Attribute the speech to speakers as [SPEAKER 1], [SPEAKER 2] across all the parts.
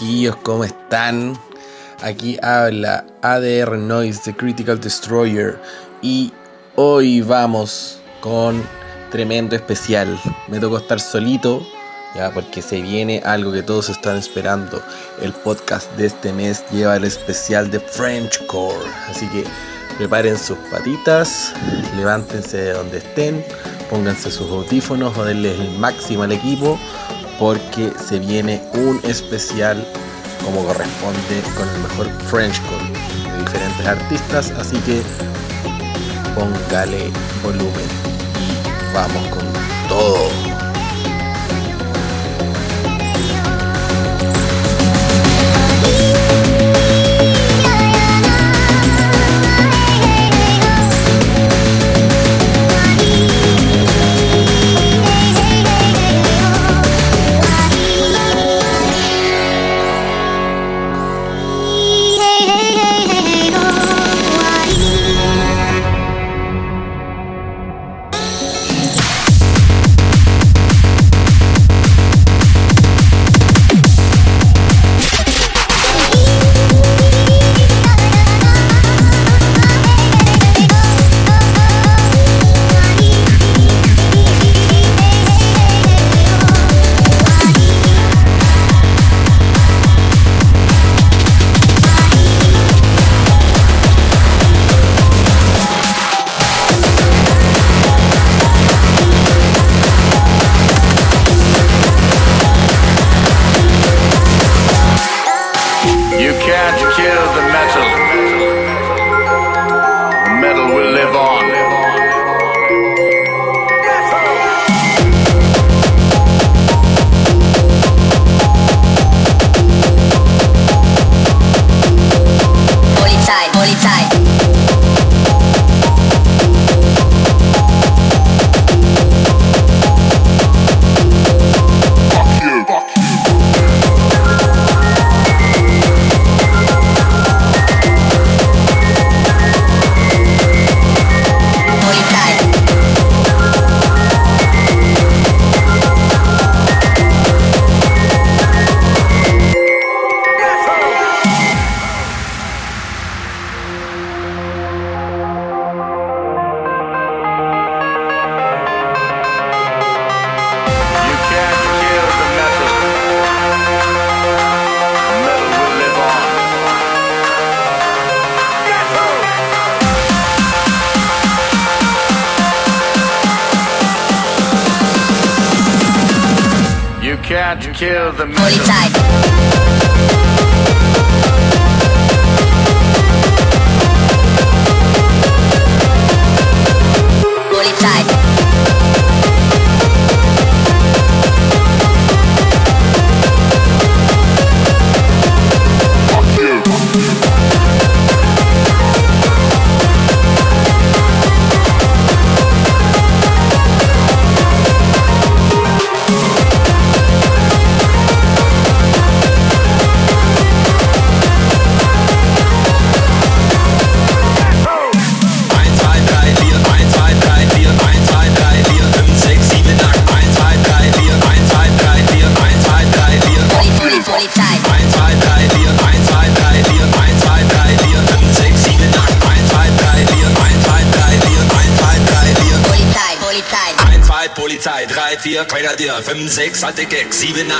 [SPEAKER 1] chiquillos, ¿cómo están? Aquí habla ADR Noise de Critical Destroyer y hoy vamos con tremendo especial. Me tocó estar solito, ya porque se viene algo que todos están esperando. El podcast de este mes lleva el especial de Frenchcore, así que preparen sus patitas, levántense de donde estén, pónganse sus audífonos o denles el máximo al equipo porque se viene un especial como corresponde con el mejor Frenchcore de diferentes artistas, así que póngale volumen y vamos con todo.
[SPEAKER 2] The
[SPEAKER 3] 4, Grenadier, 5, 6, alte Gag, 7, 8,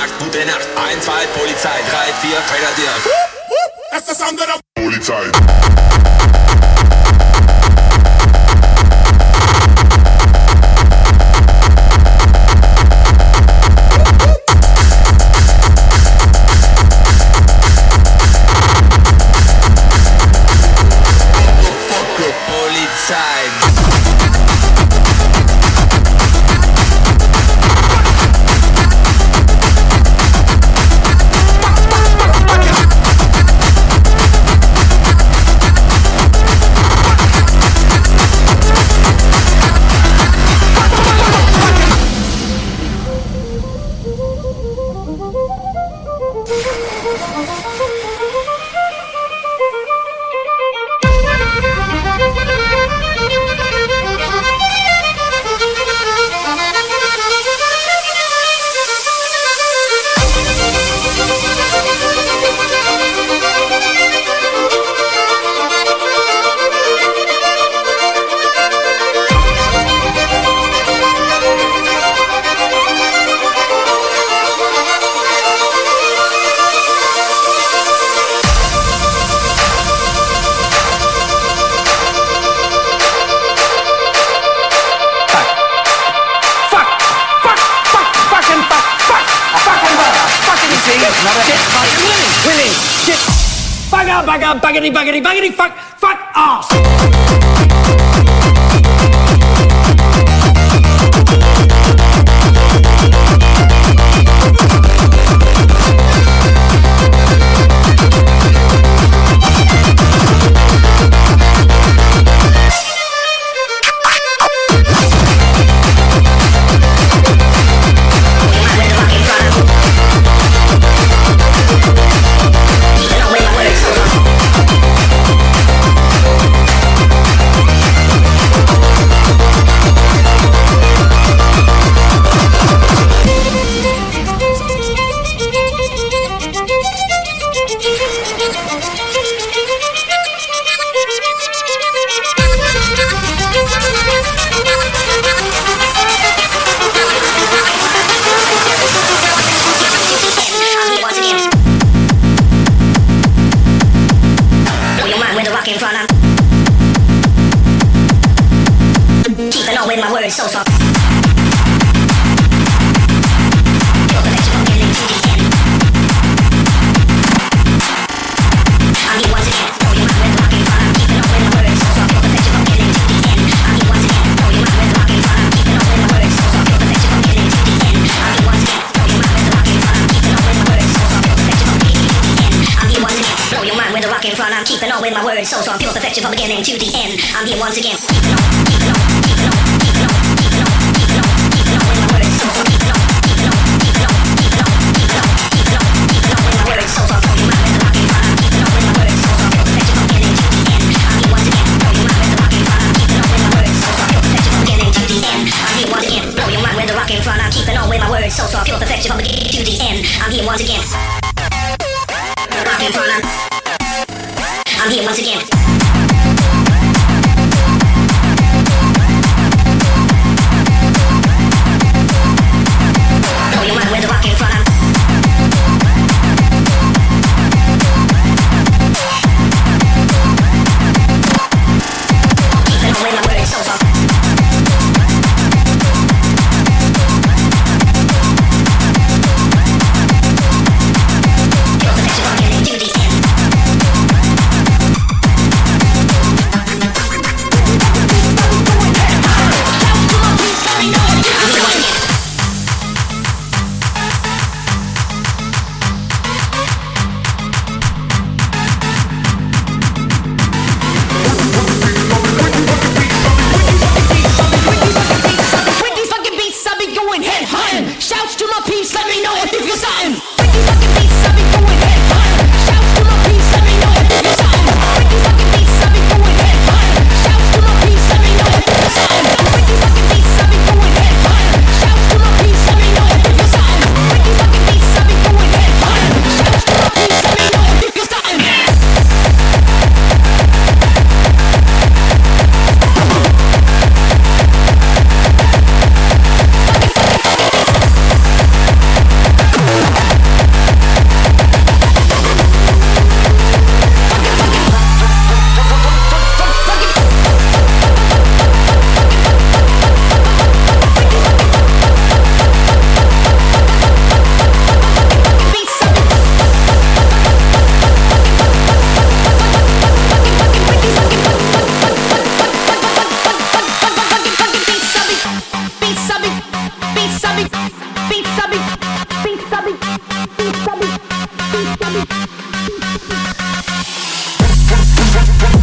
[SPEAKER 4] Thank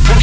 [SPEAKER 4] you.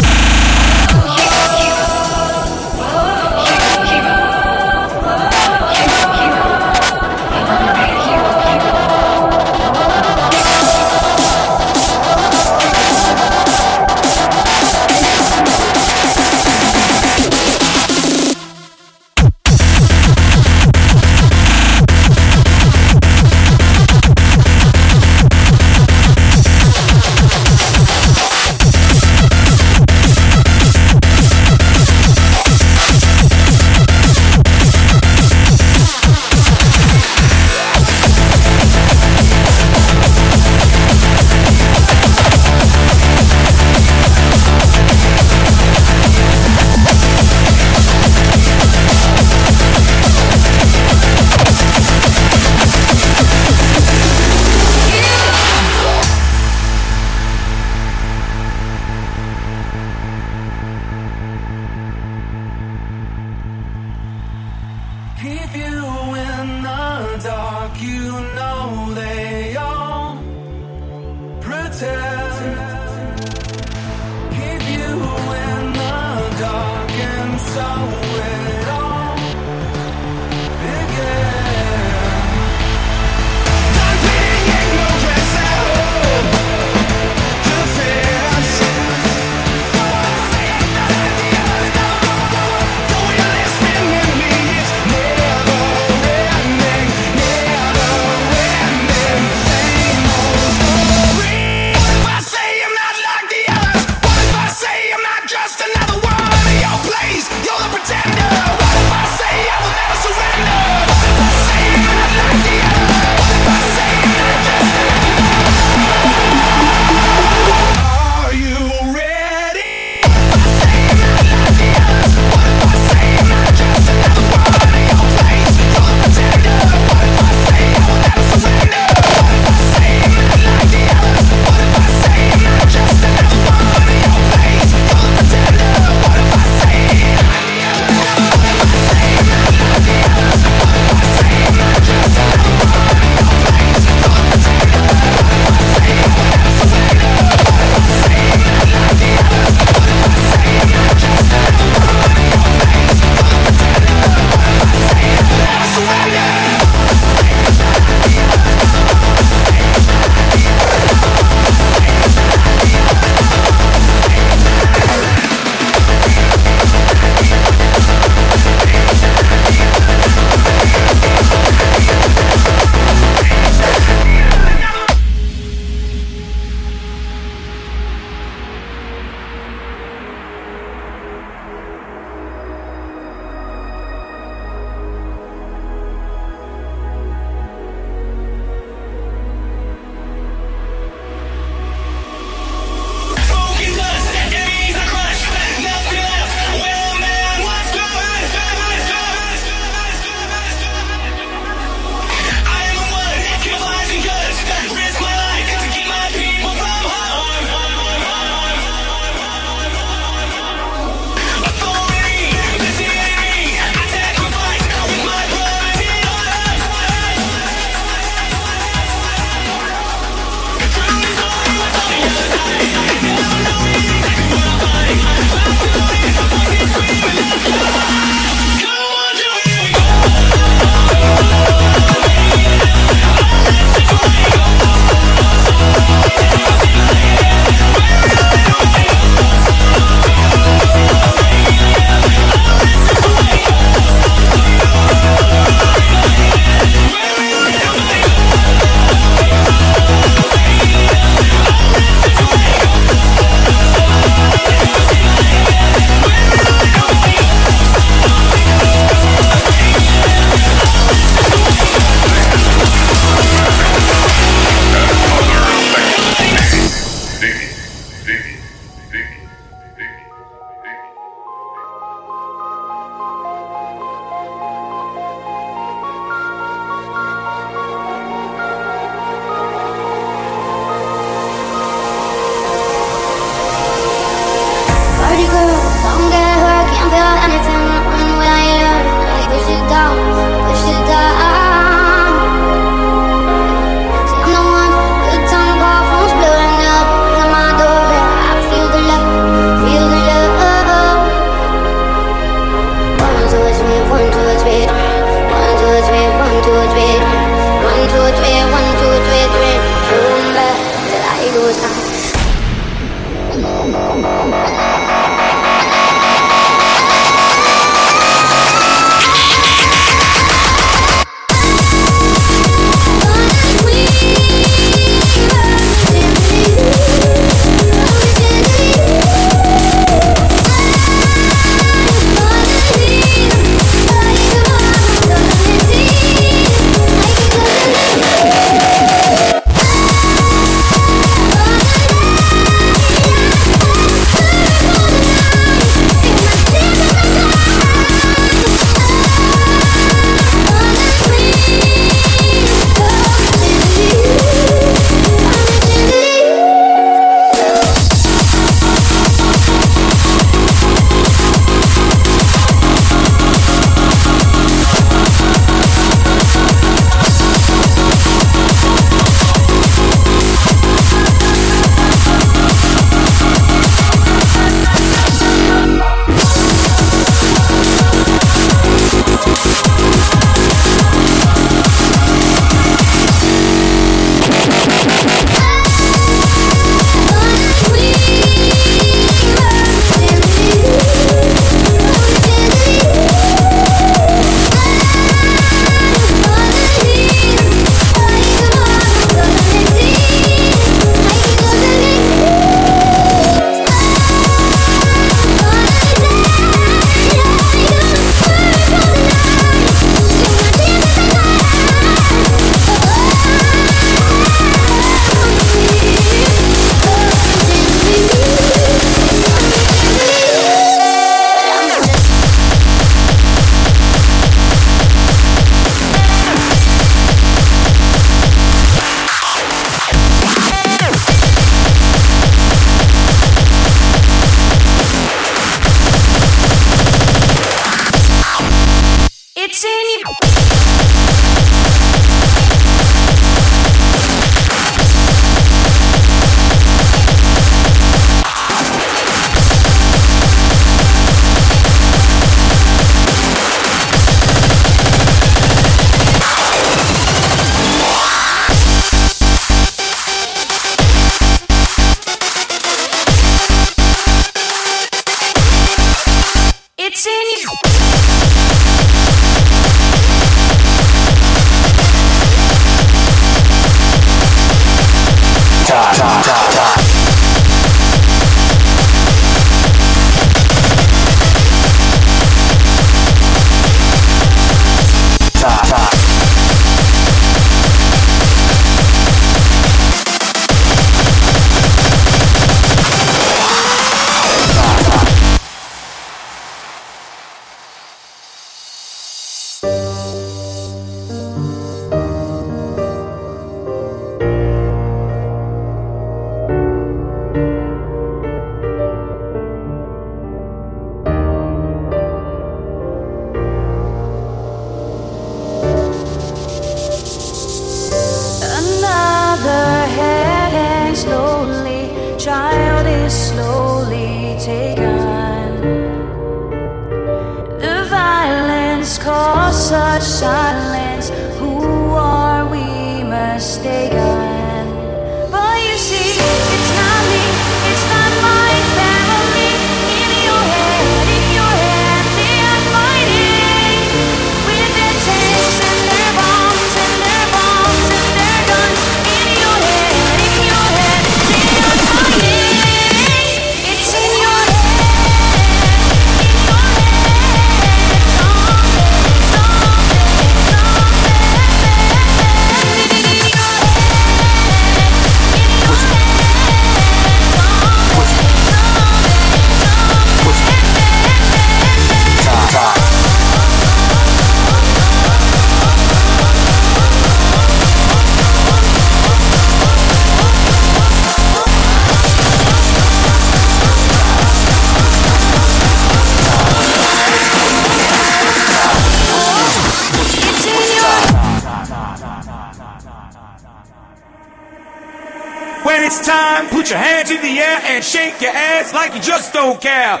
[SPEAKER 5] in the air and shake your ass like you just don't care.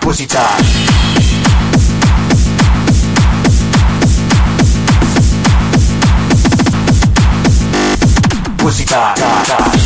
[SPEAKER 6] Pussy time. Pussy time.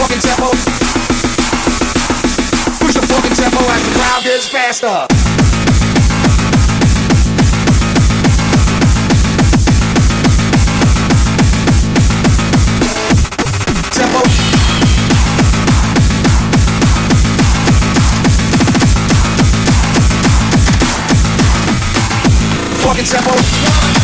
[SPEAKER 6] fucking tempo. Push the fucking tempo as the crowd gets faster. Tempo. Fucking tempo.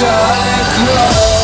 [SPEAKER 5] Dark horse.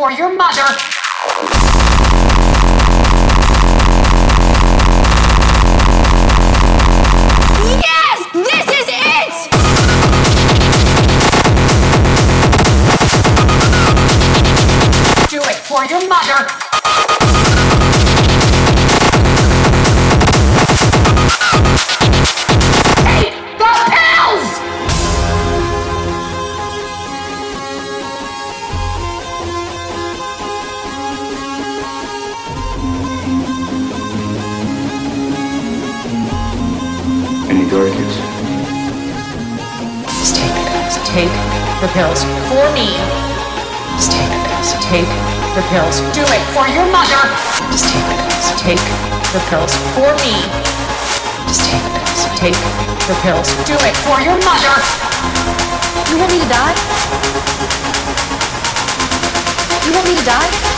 [SPEAKER 5] For
[SPEAKER 4] your mother. Yes! This is it! Do it for your mother. The pills for me. Just take the pills. Take the pills. Do it for your mother. Just take the pills. Take the pills for me. Just take the pills. Take the pills. Do it for your mother. You want me to die? You want me to die?